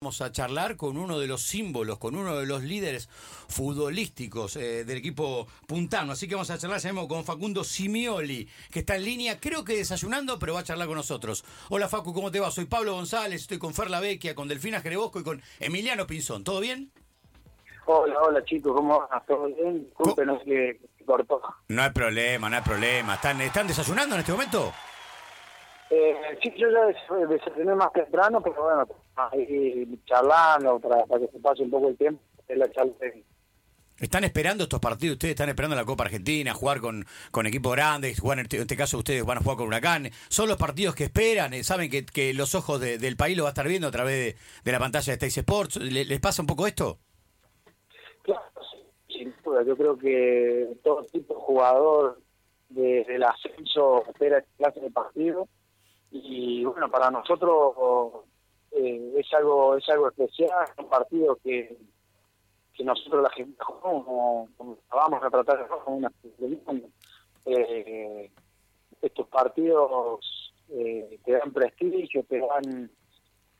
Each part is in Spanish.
Vamos a charlar con uno de los símbolos, con uno de los líderes futbolísticos eh, del equipo puntano. Así que vamos a charlar, sabemos, con Facundo Simioli, que está en línea, creo que desayunando, pero va a charlar con nosotros. Hola Facu, ¿cómo te va? Soy Pablo González, estoy con Ferla Vecchia, con Delfina Jerebosco y con Emiliano Pinzón. ¿Todo bien? Hola, hola chicos, ¿cómo va? ¿Todo bien? Que cortó. No hay problema, no hay problema. ¿Están, ¿Están desayunando en este momento? Eh, sí, yo ya desayuné más temprano, pero bueno, ahí charlando para, para que se pase un poco el tiempo. La charla ¿Están esperando estos partidos? ¿Ustedes están esperando la Copa Argentina, jugar con, con equipos grandes? Jugar en, este, este caso ustedes van a jugar con Huracán. ¿Son los partidos que esperan? Eh, ¿Saben que, que los ojos del país lo va a estar viendo a través de, la pantalla de State Sports? ¿Les, pasa un poco esto? Claro, sin duda. Yo creo que todo tipo de jugador desde el ascenso espera este clase de partido y bueno, para nosotros eh, es algo es algo especial, un partido que, que nosotros la gente como, vamos a tratar con una eh, estos partidos eh, te dan prestigio, te dan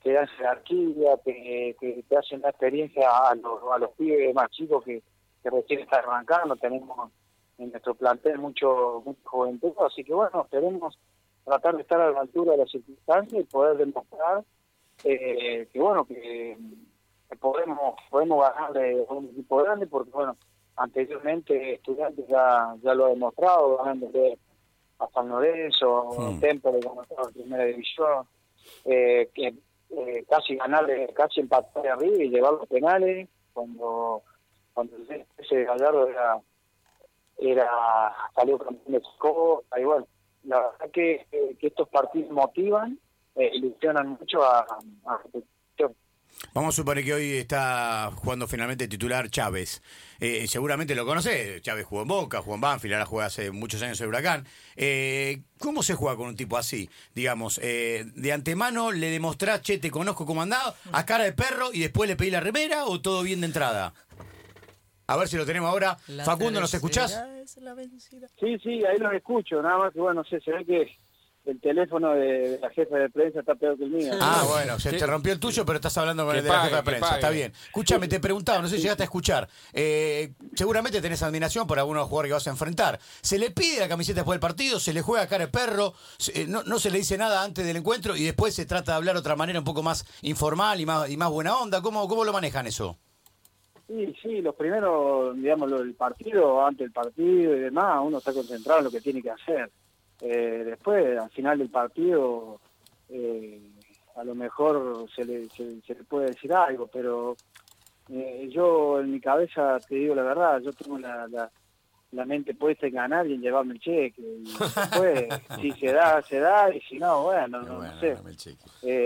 te dan jerarquía, te, te, hacen la experiencia a los, a los pibes más chicos que, que recién están arrancando, tenemos en nuestro plantel mucho, mucho juventud, así que bueno, tenemos tratar de estar a la altura de las circunstancias y poder demostrar eh, que bueno que, podemos podemos ganar de un equipo grande porque bueno anteriormente estudiantes ya ya lo ha demostrado ganando a San Lorenzo hmm. Temple como estaba en primera división eh, que eh, casi ganarle casi empatar arriba y llevar los penales cuando cuando ese Gallardo era era salió campeón de Chico, ahí bueno la verdad que, que estos partidos motivan, eh, ilusionan mucho a, a Vamos a suponer que hoy está jugando finalmente titular Chávez. Eh, seguramente lo conoce. Chávez jugó en Boca, jugó en Banfield, ahora juega hace muchos años en Huracán. Eh, ¿Cómo se juega con un tipo así? Digamos, eh, de antemano le demostrás, che, te conozco como andado, a cara de perro y después le pedí la remera o todo bien de entrada? A ver si lo tenemos ahora. Facundo, ¿nos escuchás? Sí, sí, ahí los escucho. Nada más que, bueno, no sé, se ve que el teléfono de, la jefa de prensa está peor que el mío. Ah, bueno, se te rompió el tuyo, pero estás hablando con el de la jefa de prensa. Está bien. Escúchame, te preguntaba, no sé si llegaste a escuchar. Eh, seguramente tenés admiración por algunos jugadores que vas a enfrentar. ¿Se le pide la camiseta después del partido? ¿Se le juega cara de perro? Eh, no, no, se le dice nada antes del encuentro y después se trata de hablar de otra manera un poco más informal y más, y más buena onda? ¿Cómo, cómo lo manejan eso? Sí, sí, los primeros, digamos, el partido, antes del partido y demás, uno está concentrado en lo que tiene que hacer. Eh, después, al final del partido, eh, a lo mejor se le, se, le puede decir algo, pero eh, yo en mi cabeza, te digo la verdad, yo tengo la, la, mente puesta en ganar y en llevarme el cheque. Y después, si se da, se da, y si no, bueno, no, no sé.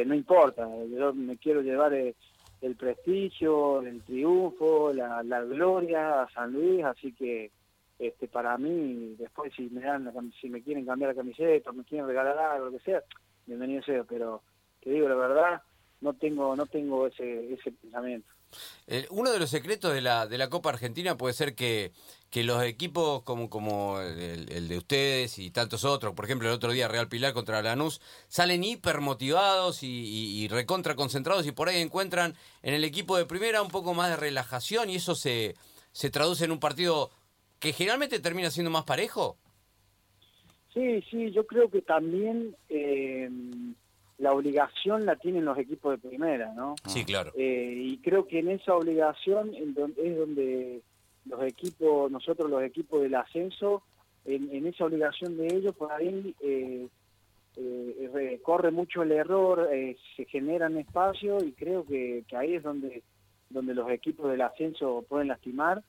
no importa, yo me quiero llevar el prestigio, el triunfo, la, la gloria a San Luis, así que este para mí después si me dan si me quieren cambiar la camiseta me quieren regalar algo lo que sea bienvenido sea pero te digo la verdad no tengo no tengo ese ese pensamiento. Uno de los secretos de la de la Copa Argentina puede ser que que los equipos como, como el, de ustedes y tantos otros, por ejemplo el otro día Real Pilar contra Lanús, salen hiper motivados y, recontra concentrados y por ahí encuentran en el equipo de primera un poco más de relajación y eso se, se traduce en un partido que generalmente termina siendo más parejo. Sí, sí, yo creo que también eh, la obligación la tienen los equipos de primera, ¿no? Sí, claro. Eh, y creo que en esa obligación es donde los equipos, nosotros los equipos del ascenso, en, esa obligación de ellos, por ahí eh, eh, corre mucho el error, eh, se generan espacios y creo que, ahí es donde, donde los equipos del ascenso pueden lastimar.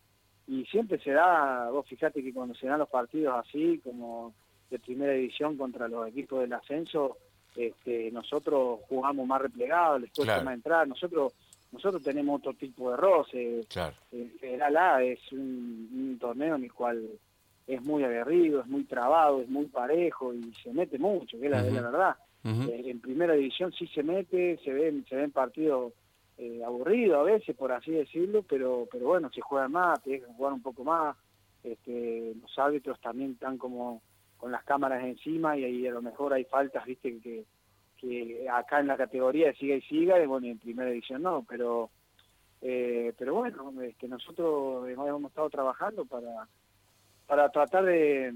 Y siempre se da, vos fíjate que cuando se dan los partidos así, como de primera división contra los equipos del ascenso, este, nosotros jugamos más replegados, les cuesta más entrar, nosotros nosotros tenemos otro tipo de roce. Claro. El Federal A es un, torneo en el cual es muy aguerrido, es muy trabado, es muy parejo y se mete mucho, que es la, verdad. Eh, en primera división sí se mete, se ven, se ven partidos eh, aburridos a veces, por así decirlo, pero, pero bueno, se juega más, te dejan jugar un poco más. Este, los árbitros también están como con las cámaras encima y ahí a lo mejor hay faltas, viste, que, que acá en la categoría siga y siga, y bueno, en primera edición no, pero eh, pero bueno, que nosotros hemos estado trabajando para, para tratar de,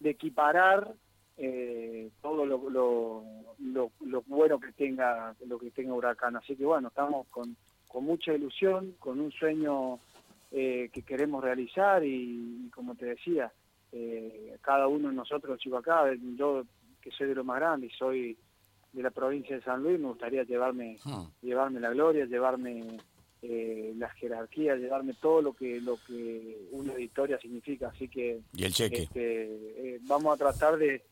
de equiparar eh, todo lo, lo, lo, bueno que tenga lo que tenga Huracán. Así que bueno, estamos con, con mucha ilusión, con un sueño eh, que queremos realizar y, como te decía, eh, cada uno de nosotros, chicos acá, yo que soy de lo más grande y soy de la provincia de San Luis, me gustaría llevarme, Hmm. llevarme la gloria, llevarme eh, la jerarquía, llevarme todo lo que lo que una victoria significa. Así que Y el cheque. este, eh, vamos a tratar de,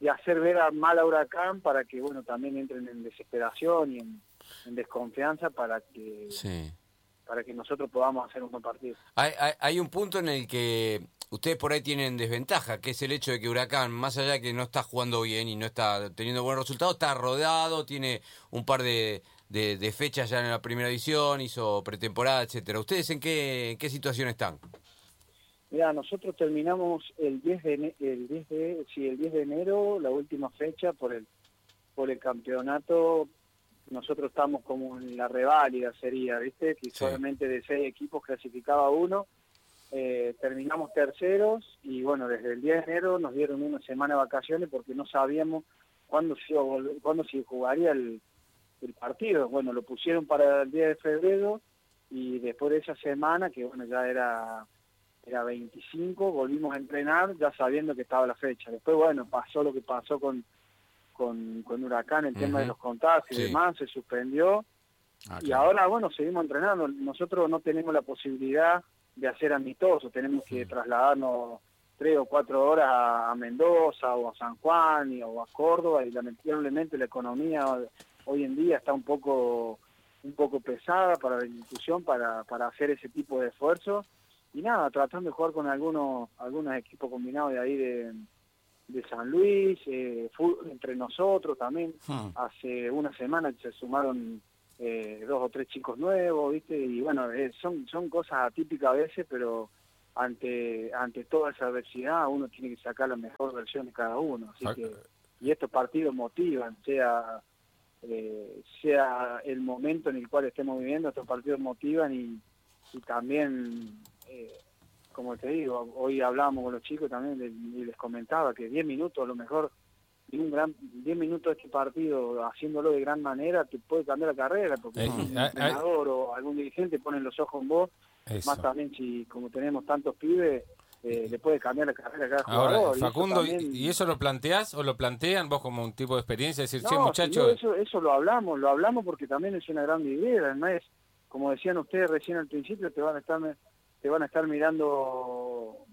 de hacer ver a mal a Huracán para que bueno también entren en desesperación y en, en desconfianza para que Sí. para que nosotros podamos hacer un buen partido. Hay, hay, hay un punto en el que ustedes por ahí tienen desventaja, que es el hecho de que Huracán, más allá de que no está jugando bien y no está teniendo buenos resultados, está rodado, tiene un par de, de, de fechas ya en la primera división, hizo pretemporada, etcétera. ¿Ustedes en qué, en qué situación están? Mira, nosotros terminamos el 10 de el 10 de sí, el 10 de enero, la última fecha por el por el campeonato. Nosotros estamos como en la reválida sería, ¿viste? Que Sí. solamente de seis equipos clasificaba uno. Eh, terminamos terceros y bueno, desde el 10 de enero nos dieron una semana de vacaciones porque no sabíamos cuándo se, cuándo se jugaría el, el partido. Bueno, lo pusieron para el 10 de febrero y después de esa semana, que bueno, ya era era 25, volvimos a entrenar ya sabiendo que estaba la fecha. Después, bueno, pasó lo que pasó con, con, con Huracán, el tema de los contagios Sí. y demás, se suspendió. Ah, Y claro. ahora, bueno, seguimos entrenando. Nosotros no tenemos la posibilidad de hacer amistosos, tenemos que trasladarnos tres o cuatro horas a, a Mendoza o a San Juan y, o a Córdoba y lamentablemente la economía hoy en día está un poco un poco pesada para la institución para, para hacer ese tipo de esfuerzos y nada, tratando de jugar con algunos algunos equipos combinados de ahí de, de San Luis, eh, entre nosotros también. Hmm. Hace una semana se sumaron eh, dos o tres chicos nuevos, ¿viste? Y bueno, eh, son, son cosas atípicas a veces, pero ante ante toda esa adversidad uno tiene que sacar la mejor versión de cada uno. Así Ah, que, y estos partidos motivan, sea eh, sea el momento en el cual estemos viviendo, estos partidos motivan y, y también, eh, como te digo, hoy hablábamos con los chicos también y les comentaba que 10 minutos a lo mejor y un gran 10 minutos de este partido haciéndolo de gran manera te puede cambiar la carrera porque Eh, un ah, ah. entrenador o algún dirigente ponen los ojos en vos Eso. más también si como tenemos tantos pibes eh, le puede cambiar la carrera a cada Ahora, jugador y eso Facundo, también- ¿y eso lo planteás o lo plantean vos como un tipo de experiencia? Decir, che, no, muchachos, eso, eso lo hablamos, lo hablamos porque también es una gran idea, no es, como decían ustedes recién al principio, te van a estar te van a estar mirando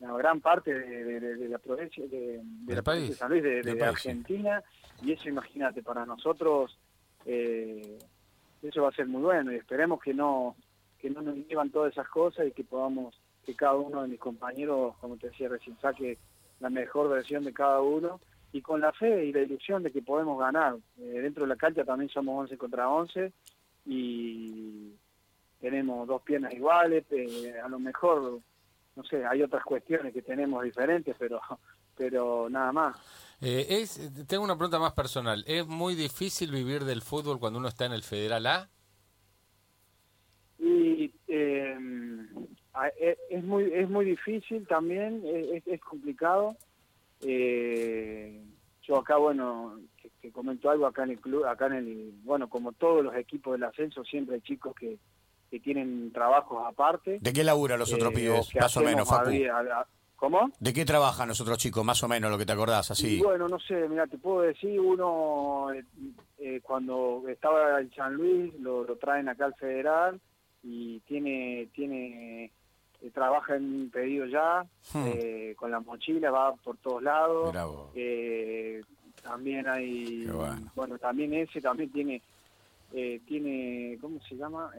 una gran parte de, de- de- de la provincia de, la país. San Luis, de. Argentina, y eso imagínate, para nosotros eh, eso va a ser muy bueno y esperemos que no que no nos llevan todas esas cosas y que podamos, que cada uno de mis compañeros, como te decía recién, saque la mejor versión de cada uno y con la fe y la ilusión de que podemos ganar. Eh, dentro de la cancha también somos 11 contra 11 y tenemos dos piernas iguales, eh, a lo mejor, no sé, hay otras cuestiones que tenemos diferentes, pero pero nada más. eh, es, tengo una pregunta más personal. ¿Es muy difícil vivir del fútbol cuando uno está en el Federal A? Y eh, es muy es muy difícil también, e- es, es complicado. Eh, yo acá, bueno, que, que comento algo acá en el club, acá en el, bueno, como todos los equipos del ascenso, siempre hay chicos que, que tienen trabajos aparte. ¿De qué labura los otros eh, pibes? Más o menos, Facu. a día- a- ¿Cómo? ¿De qué trabajan los otros chicos? Más o menos lo que te acordás, así. Y bueno, no sé, mira, te puedo decir, uno eh, eh, cuando estaba en San Luis lo, lo traen acá al Federal y tiene tiene eh, trabaja en un pedido ya, Hmm. eh, con la mochila, va por todos lados. Eh, también hay, Qué bueno. también ese también tiene, eh, tiene, ¿cómo se llama?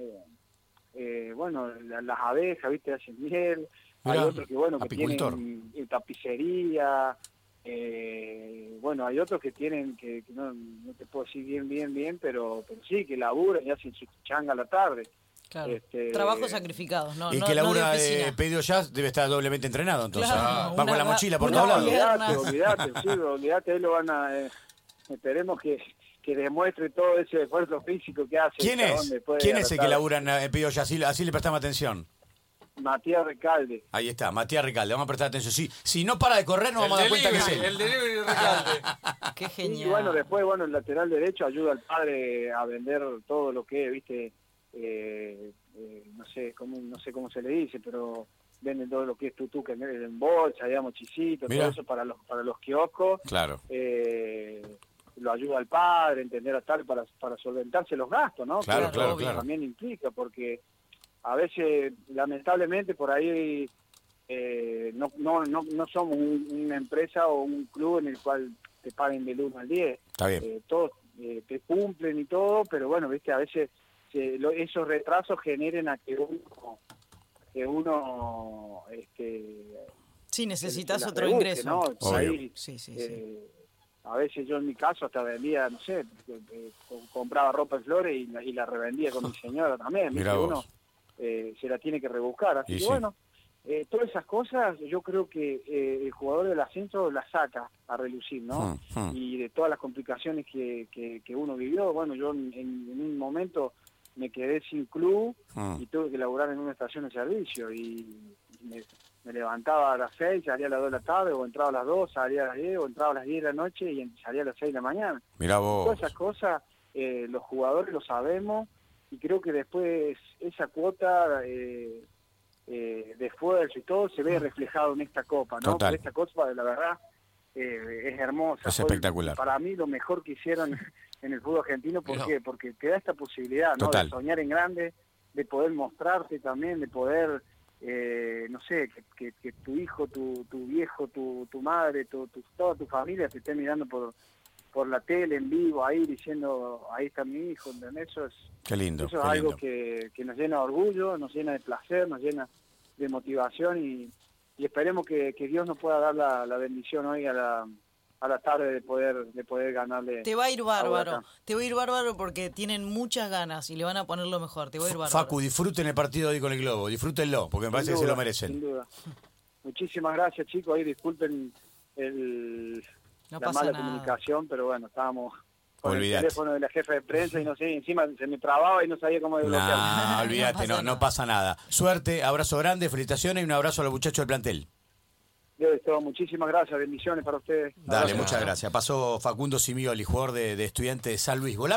Eh, eh, bueno, la- las abejas, ¿viste? Hacen miel. Hay Mirá, otros que, bueno, que apicultor. tienen eh, tapicería. Eh, bueno, hay otros que tienen, que, que no, no te puedo decir bien, bien, bien, pero, pero sí, que laburan y hacen su changa a la tarde. Claro. Este, Trabajos sacrificados, no, y no, que no de labura oficina. pedido ya debe estar doblemente entrenado, entonces. Claro, va con la mochila por todos lados. Olvídate, olvídate, sí, olvídate, ahí lo van a... eh, esperemos que, que demuestre todo ese esfuerzo físico que hace. ¿Quién es? ¿Quién es el que labura en eh? Así, así le prestamos atención. Matías Recalde. Ahí está, Matías Ricalde, vamos a prestar atención. Si, si no para de correr, nos vamos a dar cuenta que es él. el delivery de Recalde. Qué Y genial. bueno, después, bueno, el lateral derecho ayuda al padre a vender todo lo que, viste, eh, eh, no sé cómo no sé cómo se le dice, pero venden todo lo que es tutú que en bolsa, digamos, chisito, Mira. todo eso para los para los kioscos. Claro. eh, lo ayuda al padre, entender a tal para, para solventarse los gastos, ¿no? Claro, Que claro, eso claro. También implica, porque a veces, lamentablemente, por ahí eh, no, no, no, no somos un- una empresa o un club en el cual te paguen del 1 al 10. Está bien. Eh, todos eh, te cumplen y todo, pero bueno, viste, a veces se- lo- esos retrasos generen a que uno, que uno este, Sí, necesitas otro ingreso. ¿no? Por Obvio. ahí, Sí, sí, sí. A veces yo en mi caso hasta vendía, no sé, eh, eh, com- compraba ropa en flores y la, y la revendía con mi señora también. vos. Uno eh, se la tiene que rebuscar. Así Y que sí. bueno, eh, todas esas cosas yo creo que eh, el jugador del ascenso las saca a relucir, ¿no? Hmm, hmm. Y de todas las complicaciones que, que, que uno vivió, bueno, yo en, en un momento me quedé sin club Hmm. y tuve que laburar en una estación de servicio y me, me levantaba a las 6, salía a las 2 de la tarde, o entraba a las 2, salía a las 10, o entraba a las 10 de la noche y salía a las 6 de la mañana. Todas vos. esas cosas eh, los jugadores lo sabemos y creo que después esa cuota eh, eh, de esfuerzo y todo se ve reflejado en esta copa, ¿no? Total. Pero esta copa, la verdad, eh, es hermosa. Es Fue espectacular. Para mí lo mejor que hicieron en el fútbol argentino, ¿por qué? Porque te da esta posibilidad, ¿no? Total. De soñar en grande, de poder mostrarte también, de poder, eh, no sé, que, que- que tu hijo, tu, tu viejo, tu, tu madre, tu, tu- toda tu familia te esté mirando por por la tele en vivo ahí diciendo ahí está mi hijo ¿entendés? eso es Qué lindo. eso es qué algo lindo. que, que nos llena de orgullo nos llena de placer nos llena de motivación y, y esperemos que, que Dios nos pueda dar la, la bendición hoy a la a la tarde de poder de poder ganarle Te va a ir bárbaro. Te va a ir bárbaro porque tienen muchas ganas y le van a poner lo mejor. Te va a ir bárbaro. Facu, disfruten el partido hoy con el Globo. Disfrútenlo, porque me parece que se lo merecen. sin duda muchísimas gracias chicos ahí disculpen el No la mala nada. comunicación pero bueno estábamos con Olvídate. el teléfono de la jefa de prensa y no sé encima se me trababa y no sabía cómo desbloquearlo No, No olvídate, no, pasa nada. Suerte, abrazo grande, felicitaciones y un abrazo a los muchachos del plantel. Muchísimas gracias, bendiciones para ustedes. Dale, muchas gracias. Pasó Facundo Simioli, jugador de, de estudiante de San Luis. Volá-